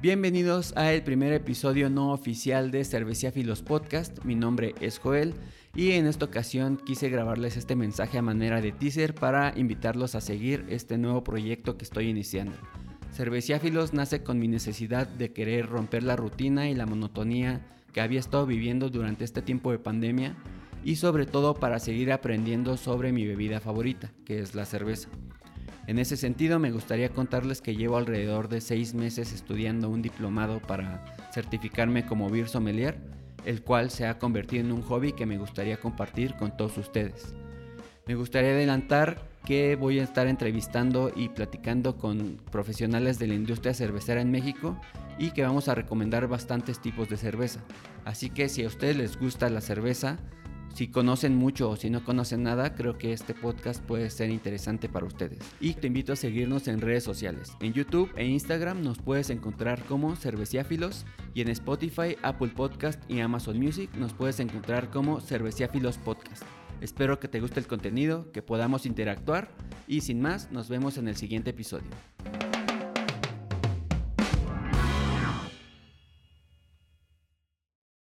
Bienvenidos a el primer episodio no oficial de Cerveciáfilos Podcast. Mi nombre es Joel y en esta ocasión quise grabarles este mensaje a manera de teaser para invitarlos a seguir este nuevo proyecto que estoy iniciando. Cerveciáfilos nace con mi necesidad de querer romper la rutina y la monotonía que había estado viviendo durante este tiempo de pandemia y sobre todo para seguir aprendiendo sobre mi bebida favorita, que es la cerveza. En ese sentido, me gustaría contarles que llevo alrededor de seis meses estudiando un diplomado para certificarme como beer sommelier, el cual se ha convertido en un hobby que me gustaría compartir con todos ustedes. Me gustaría adelantar que voy a estar entrevistando y platicando con profesionales de la industria cervecera en México y que vamos a recomendar bastantes tipos de cerveza. Así que si a ustedes les gusta la cerveza, si conocen mucho o si no conocen nada, creo que este podcast puede ser interesante para ustedes. Y te invito a seguirnos en redes sociales. En YouTube e Instagram nos puedes encontrar como Cerveciáfilos y en Spotify, Apple Podcast y Amazon Music nos puedes encontrar como Cerveciáfilos Podcast. Espero que te guste el contenido, que podamos interactuar y sin más, nos vemos en el siguiente episodio.